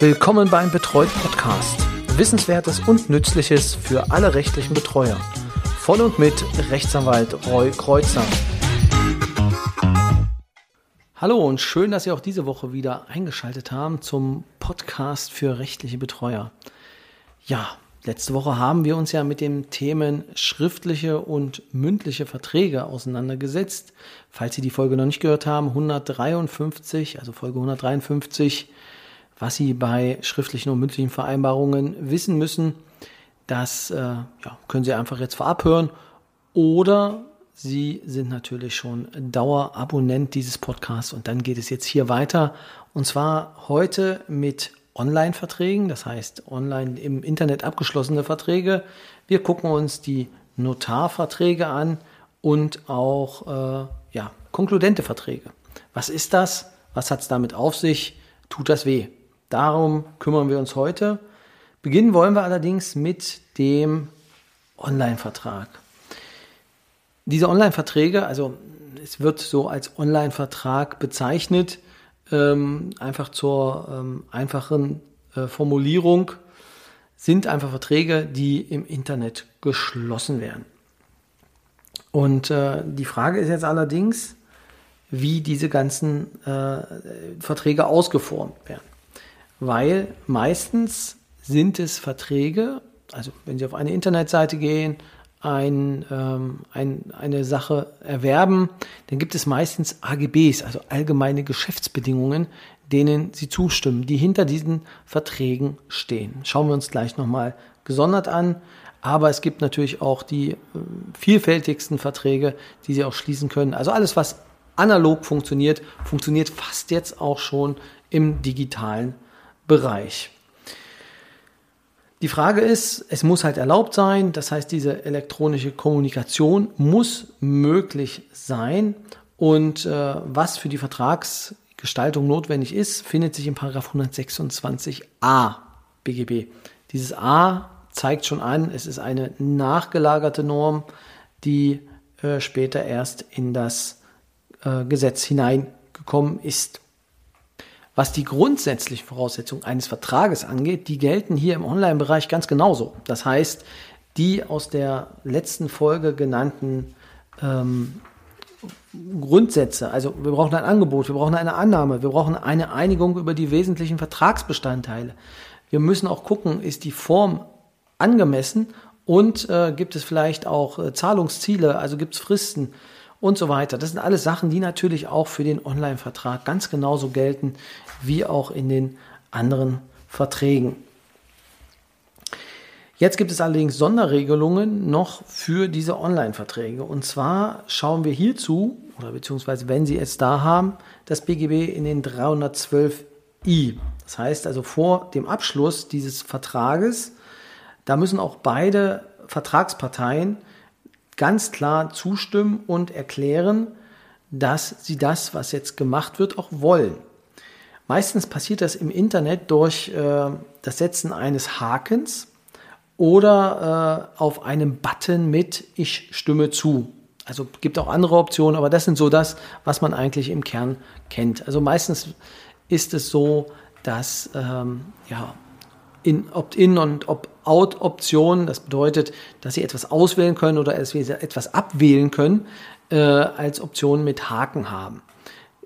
Willkommen beim Betreut Podcast. Wissenswertes und Nützliches für alle rechtlichen Betreuer. Von und mit Rechtsanwalt Roy Kreuzer. Hallo und schön, dass Sie auch diese Woche wieder eingeschaltet haben zum Podcast für rechtliche Betreuer. Ja, letzte Woche haben wir uns ja mit den Themen schriftliche und mündliche Verträge auseinandergesetzt. Falls Sie die Folge noch nicht gehört haben, 153, also Folge 153 was Sie bei schriftlichen und mündlichen Vereinbarungen wissen müssen. Das äh, ja, können Sie einfach jetzt vorab hören. Oder Sie sind natürlich schon Dauerabonnent dieses Podcasts und dann geht es jetzt hier weiter. Und zwar heute mit Online-Verträgen, das heißt online im Internet abgeschlossene Verträge. Wir gucken uns die Notarverträge an und auch äh, ja, konkludente Verträge. Was ist das? Was hat es damit auf sich? Tut das weh? Darum kümmern wir uns heute. Beginnen wollen wir allerdings mit dem Online-Vertrag. Diese Online-Verträge, also es wird so als Online-Vertrag bezeichnet, ähm, einfach zur ähm, einfachen äh, Formulierung, sind einfach Verträge, die im Internet geschlossen werden. Und äh, die Frage ist jetzt allerdings, wie diese ganzen äh, Verträge ausgeformt werden weil meistens sind es Verträge, also wenn Sie auf eine Internetseite gehen, ein, ähm, ein, eine Sache erwerben, dann gibt es meistens AGBs, also allgemeine Geschäftsbedingungen, denen Sie zustimmen, die hinter diesen Verträgen stehen. Schauen wir uns gleich nochmal gesondert an. Aber es gibt natürlich auch die äh, vielfältigsten Verträge, die Sie auch schließen können. Also alles, was analog funktioniert, funktioniert fast jetzt auch schon im digitalen Bereich. Die Frage ist, es muss halt erlaubt sein, das heißt, diese elektronische Kommunikation muss möglich sein und äh, was für die Vertragsgestaltung notwendig ist, findet sich in 126a BGB. Dieses A zeigt schon an, es ist eine nachgelagerte Norm, die äh, später erst in das äh, Gesetz hineingekommen ist. Was die grundsätzlichen Voraussetzungen eines Vertrages angeht, die gelten hier im Online-Bereich ganz genauso. Das heißt, die aus der letzten Folge genannten ähm, Grundsätze, also wir brauchen ein Angebot, wir brauchen eine Annahme, wir brauchen eine Einigung über die wesentlichen Vertragsbestandteile. Wir müssen auch gucken, ist die Form angemessen und äh, gibt es vielleicht auch äh, Zahlungsziele, also gibt es Fristen und so weiter. Das sind alles Sachen, die natürlich auch für den Online-Vertrag ganz genauso gelten wie auch in den anderen Verträgen. Jetzt gibt es allerdings Sonderregelungen noch für diese Online-Verträge. Und zwar schauen wir hierzu, oder beziehungsweise wenn Sie es da haben, das BGB in den 312i. Das heißt also vor dem Abschluss dieses Vertrages, da müssen auch beide Vertragsparteien ganz klar zustimmen und erklären, dass sie das, was jetzt gemacht wird, auch wollen. Meistens passiert das im Internet durch äh, das Setzen eines Hakens oder äh, auf einem Button mit Ich stimme zu. Also gibt auch andere Optionen, aber das sind so das, was man eigentlich im Kern kennt. Also meistens ist es so, dass ähm, ja, in Opt-in und Opt-out-Optionen, das bedeutet, dass Sie etwas auswählen können oder etwas abwählen können, äh, als Option mit Haken haben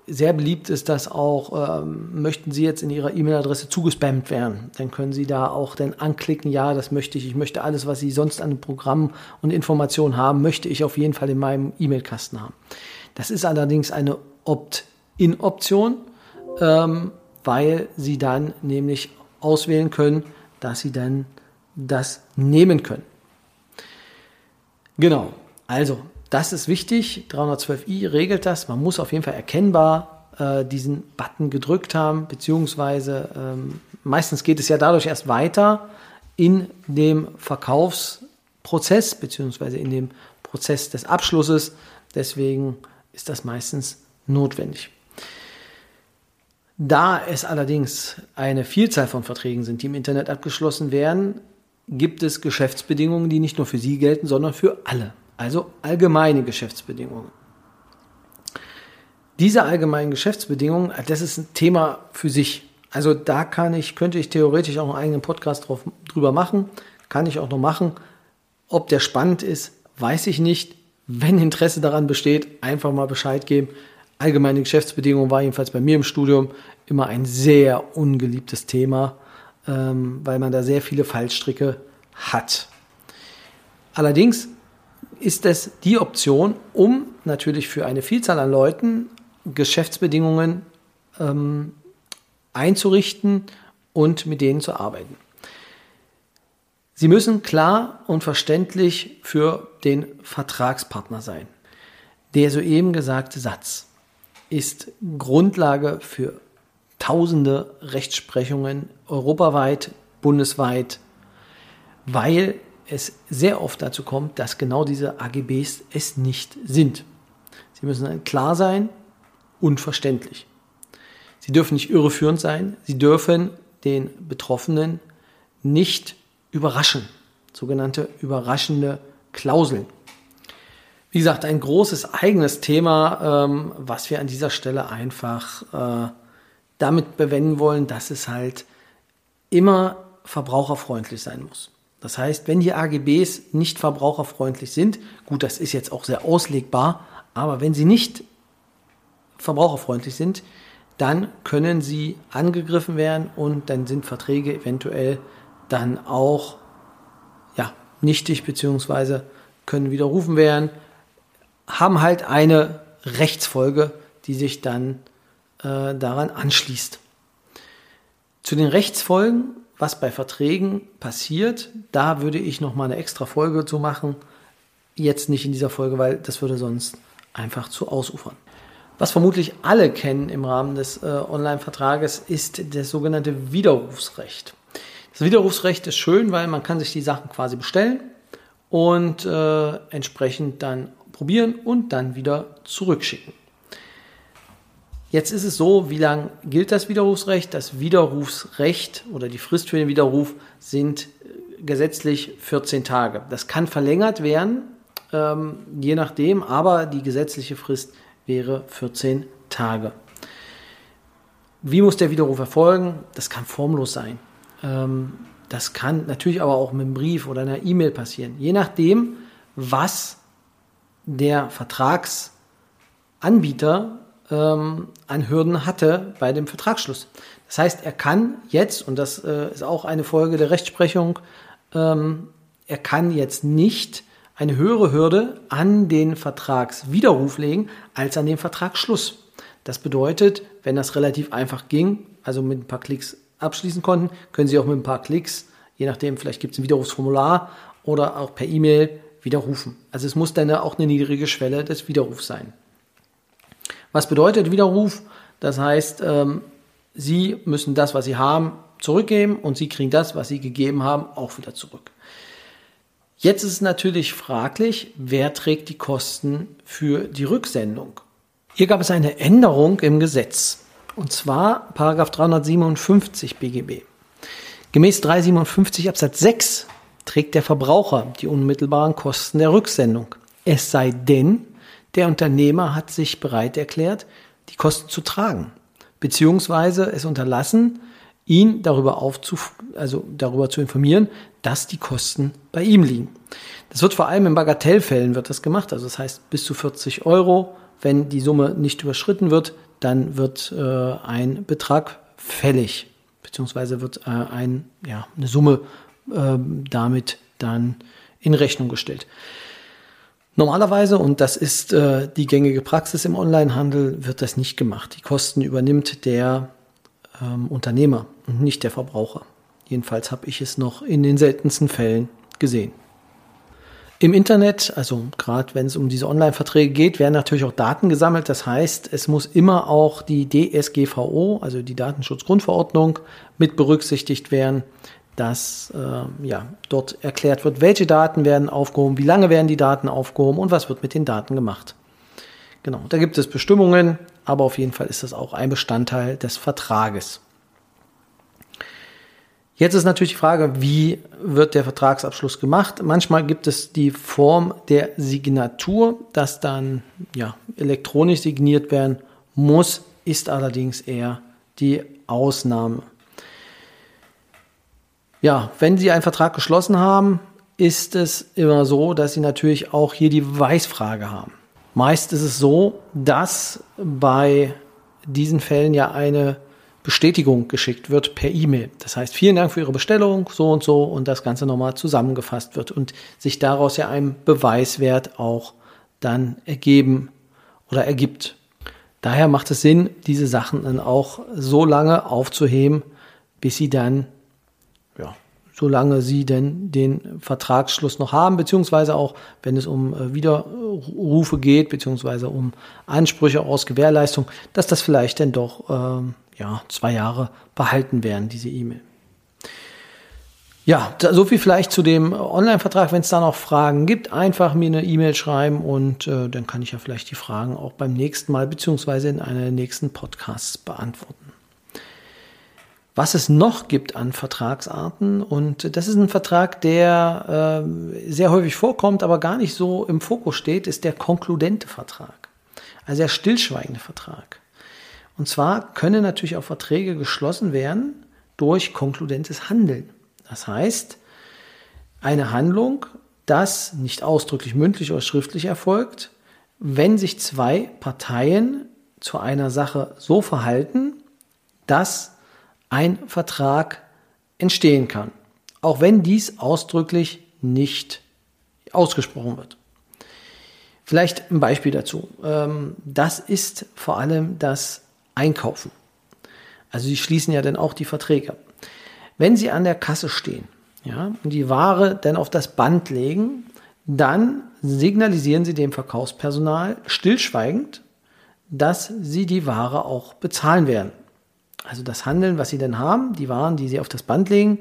sehr beliebt ist das auch, ähm, möchten Sie jetzt in Ihrer E-Mail-Adresse zugespammt werden, dann können Sie da auch dann anklicken, ja, das möchte ich, ich möchte alles, was Sie sonst an Programm und Informationen haben, möchte ich auf jeden Fall in meinem E-Mail-Kasten haben. Das ist allerdings eine Opt-in-Option, ähm, weil Sie dann nämlich auswählen können, dass Sie dann das nehmen können. Genau, also das ist wichtig. 312i regelt das. Man muss auf jeden Fall erkennbar äh, diesen Button gedrückt haben, beziehungsweise ähm, meistens geht es ja dadurch erst weiter in dem Verkaufsprozess, beziehungsweise in dem Prozess des Abschlusses. Deswegen ist das meistens notwendig. Da es allerdings eine Vielzahl von Verträgen sind, die im Internet abgeschlossen werden, gibt es Geschäftsbedingungen, die nicht nur für Sie gelten, sondern für alle also allgemeine Geschäftsbedingungen. Diese allgemeinen Geschäftsbedingungen, das ist ein Thema für sich. Also da kann ich, könnte ich theoretisch auch einen eigenen Podcast drauf, drüber machen. Kann ich auch noch machen. Ob der spannend ist, weiß ich nicht. Wenn Interesse daran besteht, einfach mal Bescheid geben. Allgemeine Geschäftsbedingungen war jedenfalls bei mir im Studium immer ein sehr ungeliebtes Thema, ähm, weil man da sehr viele Fallstricke hat. Allerdings ist es die Option, um natürlich für eine Vielzahl an Leuten Geschäftsbedingungen ähm, einzurichten und mit denen zu arbeiten. Sie müssen klar und verständlich für den Vertragspartner sein. Der soeben gesagte Satz ist Grundlage für tausende Rechtsprechungen europaweit, bundesweit, weil es sehr oft dazu kommt, dass genau diese AGBs es nicht sind. Sie müssen klar sein und verständlich. Sie dürfen nicht irreführend sein. Sie dürfen den Betroffenen nicht überraschen. Sogenannte überraschende Klauseln. Wie gesagt, ein großes eigenes Thema, ähm, was wir an dieser Stelle einfach äh, damit bewenden wollen, dass es halt immer verbraucherfreundlich sein muss. Das heißt, wenn die AGBs nicht verbraucherfreundlich sind, gut, das ist jetzt auch sehr auslegbar, aber wenn sie nicht verbraucherfreundlich sind, dann können sie angegriffen werden und dann sind Verträge eventuell dann auch ja, nichtig bzw. können widerrufen werden, haben halt eine Rechtsfolge, die sich dann äh, daran anschließt. Zu den Rechtsfolgen, was bei Verträgen passiert, da würde ich noch mal eine extra Folge zu machen. Jetzt nicht in dieser Folge, weil das würde sonst einfach zu ausufern. Was vermutlich alle kennen im Rahmen des äh, Online-Vertrages, ist das sogenannte Widerrufsrecht. Das Widerrufsrecht ist schön, weil man kann sich die Sachen quasi bestellen und äh, entsprechend dann probieren und dann wieder zurückschicken. Jetzt ist es so, wie lang gilt das Widerrufsrecht? Das Widerrufsrecht oder die Frist für den Widerruf sind äh, gesetzlich 14 Tage. Das kann verlängert werden, ähm, je nachdem, aber die gesetzliche Frist wäre 14 Tage. Wie muss der Widerruf erfolgen? Das kann formlos sein. Ähm, das kann natürlich aber auch mit einem Brief oder einer E-Mail passieren. Je nachdem, was der Vertragsanbieter ähm, an Hürden hatte bei dem Vertragsschluss. Das heißt, er kann jetzt, und das äh, ist auch eine Folge der Rechtsprechung, ähm, er kann jetzt nicht eine höhere Hürde an den Vertragswiderruf legen als an den Vertragsschluss. Das bedeutet, wenn das relativ einfach ging, also mit ein paar Klicks abschließen konnten, können Sie auch mit ein paar Klicks, je nachdem, vielleicht gibt es ein Widerrufsformular oder auch per E-Mail widerrufen. Also es muss dann auch eine niedrige Schwelle des Widerrufs sein. Was bedeutet Widerruf? Das heißt, ähm, Sie müssen das, was Sie haben, zurückgeben und Sie kriegen das, was Sie gegeben haben, auch wieder zurück. Jetzt ist es natürlich fraglich, wer trägt die Kosten für die Rücksendung. Hier gab es eine Änderung im Gesetz. Und zwar Paragraph 357 BGB. Gemäß 357 Absatz 6 trägt der Verbraucher die unmittelbaren Kosten der Rücksendung. Es sei denn, der Unternehmer hat sich bereit erklärt, die Kosten zu tragen, beziehungsweise es unterlassen, ihn darüber, aufzuf also darüber zu informieren, dass die Kosten bei ihm liegen. Das wird vor allem in Bagatellfällen wird das gemacht. Also das heißt bis zu 40 Euro. Wenn die Summe nicht überschritten wird, dann wird äh, ein Betrag fällig, beziehungsweise wird äh, ein, ja, eine Summe äh, damit dann in Rechnung gestellt. Normalerweise, und das ist äh, die gängige Praxis im Onlinehandel, wird das nicht gemacht. Die Kosten übernimmt der ähm, Unternehmer und nicht der Verbraucher. Jedenfalls habe ich es noch in den seltensten Fällen gesehen. Im Internet, also gerade wenn es um diese Online-Verträge geht, werden natürlich auch Daten gesammelt. Das heißt, es muss immer auch die DSGVO, also die Datenschutzgrundverordnung, mit berücksichtigt werden, dass äh, ja, dort erklärt wird, welche Daten werden aufgehoben, wie lange werden die Daten aufgehoben und was wird mit den Daten gemacht. Genau, da gibt es Bestimmungen, aber auf jeden Fall ist das auch ein Bestandteil des Vertrages. Jetzt ist natürlich die Frage, wie wird der Vertragsabschluss gemacht? Manchmal gibt es die Form der Signatur, dass dann ja, elektronisch signiert werden muss, ist allerdings eher die Ausnahme. Ja, wenn Sie einen Vertrag geschlossen haben, ist es immer so, dass Sie natürlich auch hier die Beweisfrage haben. Meist ist es so, dass bei diesen Fällen ja eine Bestätigung geschickt wird per E-Mail. Das heißt, vielen Dank für Ihre Bestellung, so und so, und das Ganze nochmal zusammengefasst wird und sich daraus ja ein Beweiswert auch dann ergeben oder ergibt. Daher macht es Sinn, diese Sachen dann auch so lange aufzuheben, bis sie dann, ja, solange sie denn den Vertragsschluss noch haben, beziehungsweise auch, wenn es um äh, Widerrufe geht, beziehungsweise um Ansprüche aus Gewährleistung, dass das vielleicht dann doch, ähm, ja, zwei Jahre behalten werden, diese E-Mail. Ja, so viel vielleicht zu dem Online-Vertrag. Wenn es da noch Fragen gibt, einfach mir eine E-Mail schreiben und äh, dann kann ich ja vielleicht die Fragen auch beim nächsten Mal beziehungsweise in einer der nächsten Podcasts beantworten. Was es noch gibt an Vertragsarten und das ist ein Vertrag, der äh, sehr häufig vorkommt, aber gar nicht so im Fokus steht, ist der konkludente Vertrag, also der stillschweigende Vertrag. Und zwar können natürlich auch Verträge geschlossen werden durch konkludentes Handeln. Das heißt, eine Handlung, das nicht ausdrücklich mündlich oder schriftlich erfolgt, wenn sich zwei Parteien zu einer Sache so verhalten, dass ein Vertrag entstehen kann, auch wenn dies ausdrücklich nicht ausgesprochen wird. Vielleicht ein Beispiel dazu. Ähm, das ist vor allem das Einkaufen. Also sie schließen ja dann auch die Verträge. Wenn Sie an der Kasse stehen ja, und die Ware dann auf das Band legen, dann signalisieren Sie dem Verkaufspersonal stillschweigend, dass Sie die Ware auch bezahlen werden. Also das Handeln, was Sie denn haben, die Waren, die Sie auf das Band legen,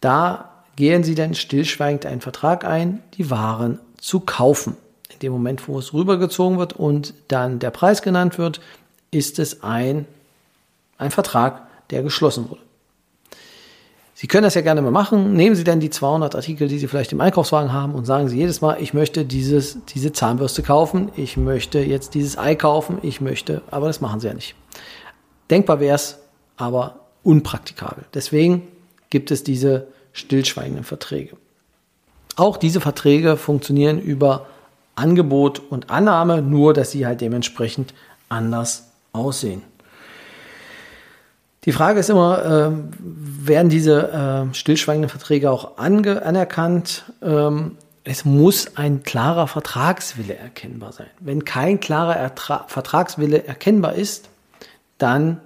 da gehen Sie dann stillschweigend einen Vertrag ein, die Waren zu kaufen. In dem Moment, wo es rübergezogen wird und dann der Preis genannt wird, ist es ein, ein Vertrag, der geschlossen wurde. Sie können das ja gerne mal machen. Nehmen Sie dann die 200 Artikel, die Sie vielleicht im Einkaufswagen haben und sagen Sie jedes Mal, ich möchte dieses, diese Zahnbürste kaufen, ich möchte jetzt dieses Ei kaufen, ich möchte, aber das machen Sie ja nicht. Denkbar wäre es, aber unpraktikabel. Deswegen gibt es diese stillschweigenden Verträge. Auch diese Verträge funktionieren über Angebot und Annahme, nur dass sie halt dementsprechend anders aussehen. Die Frage ist immer, äh, werden diese äh, stillschweigenden Verträge auch anerkannt? Ähm, es muss ein klarer Vertragswille erkennbar sein. Wenn kein klarer Ertra Vertragswille erkennbar ist, dann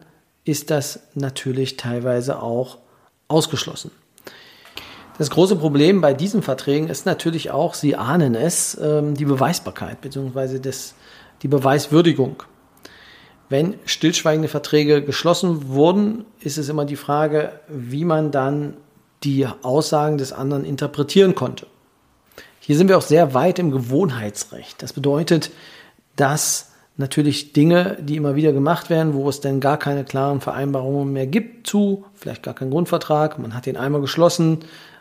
ist das natürlich teilweise auch ausgeschlossen. Das große Problem bei diesen Verträgen ist natürlich auch, Sie ahnen es, ähm, die Beweisbarkeit bzw. die Beweiswürdigung. Wenn stillschweigende Verträge geschlossen wurden, ist es immer die Frage, wie man dann die Aussagen des anderen interpretieren konnte. Hier sind wir auch sehr weit im Gewohnheitsrecht. Das bedeutet, dass natürlich Dinge, die immer wieder gemacht werden, wo es denn gar keine klaren Vereinbarungen mehr gibt zu, vielleicht gar keinen Grundvertrag, man hat den einmal geschlossen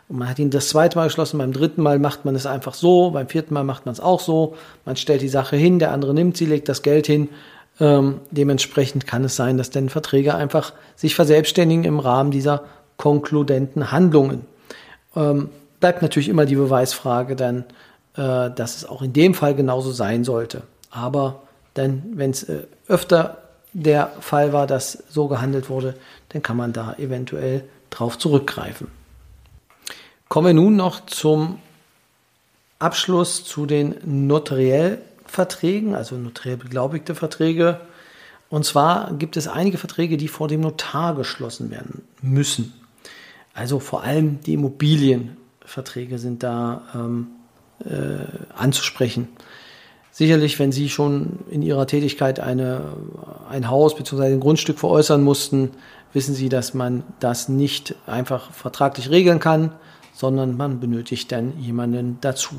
und man hat ihn das zweite Mal geschlossen, beim dritten Mal macht man es einfach so, beim vierten Mal macht man es auch so, man stellt die Sache hin, der andere nimmt sie, legt das Geld hin ähm, dementsprechend kann es sein, dass denn Verträge einfach sich verselbstständigen im Rahmen dieser konkludenten Handlungen. Ähm, bleibt natürlich immer die Beweisfrage dann, äh, dass es auch in dem Fall genauso sein sollte. Aber dann, wenn es äh, öfter der Fall war, dass so gehandelt wurde, dann kann man da eventuell drauf zurückgreifen. Kommen wir nun noch zum Abschluss zu den notariell Verträgen, also notariell beglaubigte Verträge. Und zwar gibt es einige Verträge, die vor dem Notar geschlossen werden müssen. Also vor allem die Immobilienverträge sind da ähm, äh, anzusprechen. Sicherlich, wenn Sie schon in Ihrer Tätigkeit eine, ein Haus bzw. ein Grundstück veräußern mussten, wissen Sie, dass man das nicht einfach vertraglich regeln kann, sondern man benötigt dann jemanden dazu.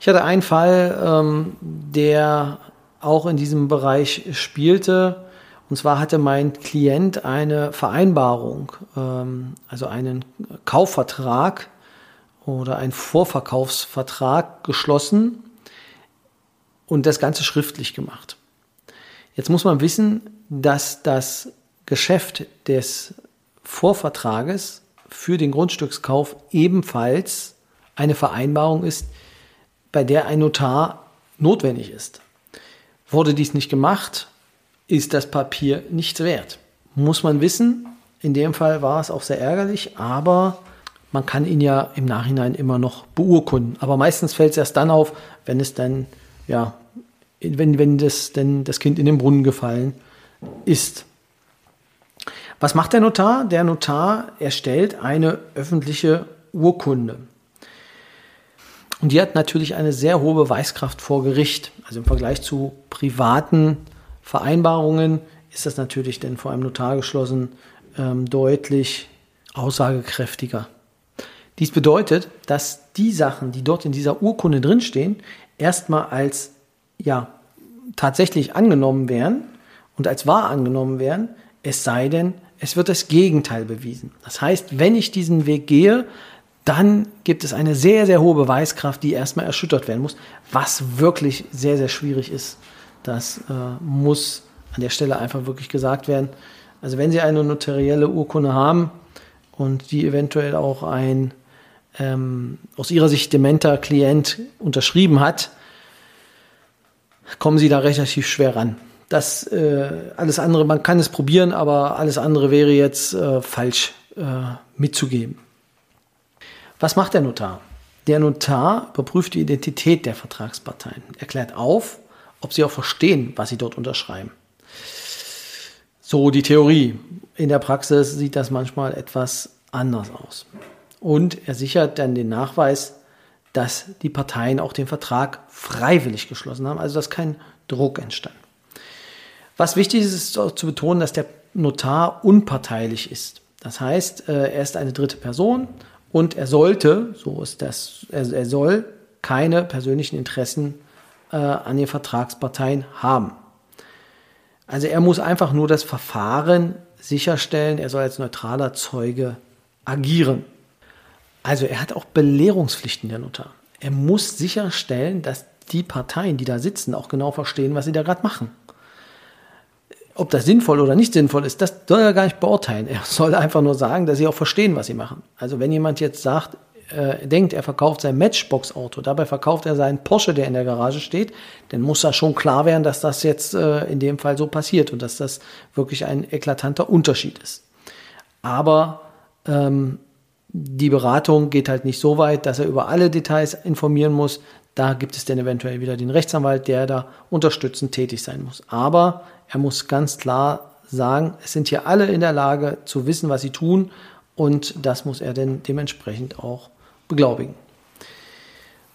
Ich hatte einen Fall, ähm, der auch in diesem Bereich spielte. Und zwar hatte mein Klient eine Vereinbarung, ähm, also einen Kaufvertrag oder einen Vorverkaufsvertrag geschlossen und das Ganze schriftlich gemacht. Jetzt muss man wissen, dass das Geschäft des Vorvertrages für den Grundstückskauf ebenfalls eine Vereinbarung ist, bei der ein Notar notwendig ist. Wurde dies nicht gemacht, ist das Papier nichts wert. Muss man wissen. In dem Fall war es auch sehr ärgerlich, aber man kann ihn ja im Nachhinein immer noch beurkunden. Aber meistens fällt es erst dann auf, wenn es dann, ja, wenn, wenn das, denn das Kind in den Brunnen gefallen ist. Was macht der Notar? Der Notar erstellt eine öffentliche Urkunde. Und die hat natürlich eine sehr hohe Beweiskraft vor Gericht. Also im Vergleich zu privaten Vereinbarungen ist das natürlich denn vor einem Notar geschlossen ähm, deutlich aussagekräftiger. Dies bedeutet, dass die Sachen, die dort in dieser Urkunde drinstehen, erstmal als ja tatsächlich angenommen werden und als wahr angenommen werden, es sei denn, es wird das Gegenteil bewiesen. Das heißt, wenn ich diesen Weg gehe, dann gibt es eine sehr, sehr hohe Beweiskraft, die erstmal erschüttert werden muss, was wirklich sehr, sehr schwierig ist. Das äh, muss an der Stelle einfach wirklich gesagt werden. Also wenn Sie eine notarielle Urkunde haben und die eventuell auch ein ähm, aus Ihrer Sicht dementer Klient unterschrieben hat, kommen Sie da relativ schwer ran. Das äh, alles andere, man kann es probieren, aber alles andere wäre jetzt äh, falsch äh, mitzugeben. Was macht der Notar? Der Notar überprüft die Identität der Vertragsparteien, erklärt auf, ob sie auch verstehen, was sie dort unterschreiben. So die Theorie. In der Praxis sieht das manchmal etwas anders aus. Und er sichert dann den Nachweis, dass die Parteien auch den Vertrag freiwillig geschlossen haben, also dass kein Druck entstand. Was wichtig ist, ist auch zu betonen, dass der Notar unparteilich ist. Das heißt, äh, er ist eine dritte Person und er sollte, so ist das, er, soll keine persönlichen Interessen äh, an den Vertragsparteien haben. Also er muss einfach nur das Verfahren sicherstellen, er soll als neutraler Zeuge agieren. Also er hat auch Belehrungspflichten, der Notar. Er muss sicherstellen, dass die Parteien, die da sitzen, auch genau verstehen, was sie da gerade machen. Ob das sinnvoll oder nicht sinnvoll ist, das soll er gar nicht beurteilen. Er soll einfach nur sagen, dass sie auch verstehen, was sie machen. Also wenn jemand jetzt sagt, äh, denkt, er verkauft sein Matchbox-Auto, dabei verkauft er seinen Porsche, der in der Garage steht, dann muss da schon klar werden, dass das jetzt äh, in dem Fall so passiert und dass das wirklich ein eklatanter Unterschied ist. Aber ähm, die Beratung geht halt nicht so weit, dass er über alle Details informieren muss. Da gibt es dann eventuell wieder den Rechtsanwalt, der da unterstützend tätig sein muss. Aber er muss ganz klar sagen, es sind hier alle in der Lage zu wissen, was sie tun und das muss er denn dementsprechend auch beglaubigen.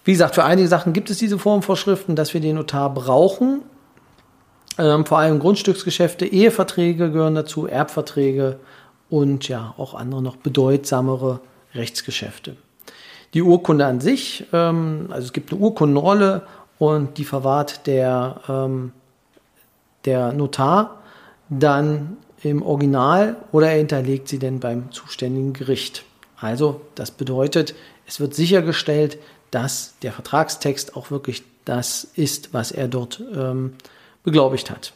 Wie gesagt, für einige Sachen gibt es diese Formvorschriften, dass wir den Notar brauchen. Ähm, vor allem Grundstücksgeschäfte, Eheverträge gehören dazu, Erbverträge und ja auch andere noch bedeutsamere Rechtsgeschäfte. Die Urkunde an sich, ähm, also es gibt eine Urkundenrolle und die verwahrt der ähm, der Notar dann im Original oder er hinterlegt sie denn beim zuständigen Gericht. Also das bedeutet, es wird sichergestellt, dass der Vertragstext auch wirklich das ist, was er dort ähm, beglaubigt hat.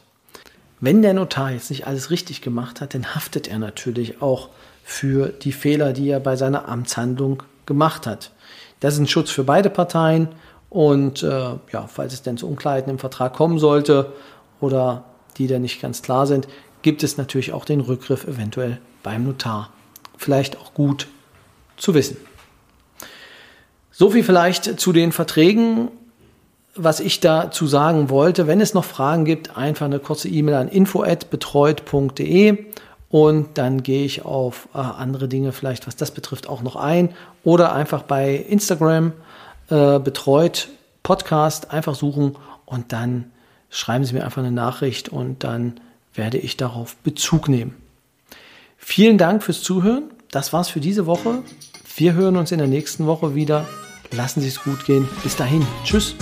Wenn der Notar jetzt nicht alles richtig gemacht hat, dann haftet er natürlich auch für die Fehler, die er bei seiner Amtshandlung gemacht hat. Das ist ein Schutz für beide Parteien und äh, ja, falls es denn zu Unklarheiten im Vertrag kommen sollte oder die da nicht ganz klar sind, gibt es natürlich auch den Rückgriff eventuell beim Notar. Vielleicht auch gut zu wissen. So viel vielleicht zu den Verträgen. Was ich dazu sagen wollte, wenn es noch Fragen gibt, einfach eine kurze E-Mail an info@betreut.de und dann gehe ich auf äh, andere Dinge vielleicht, was das betrifft, auch noch ein oder einfach bei Instagram äh, betreut Podcast einfach suchen und dann schreiben Sie mir einfach eine Nachricht und dann werde ich darauf Bezug nehmen. Vielen Dank fürs Zuhören. Das war's für diese Woche. Wir hören uns in der nächsten Woche wieder. Lassen Sie es gut gehen. Bis dahin. Tschüss.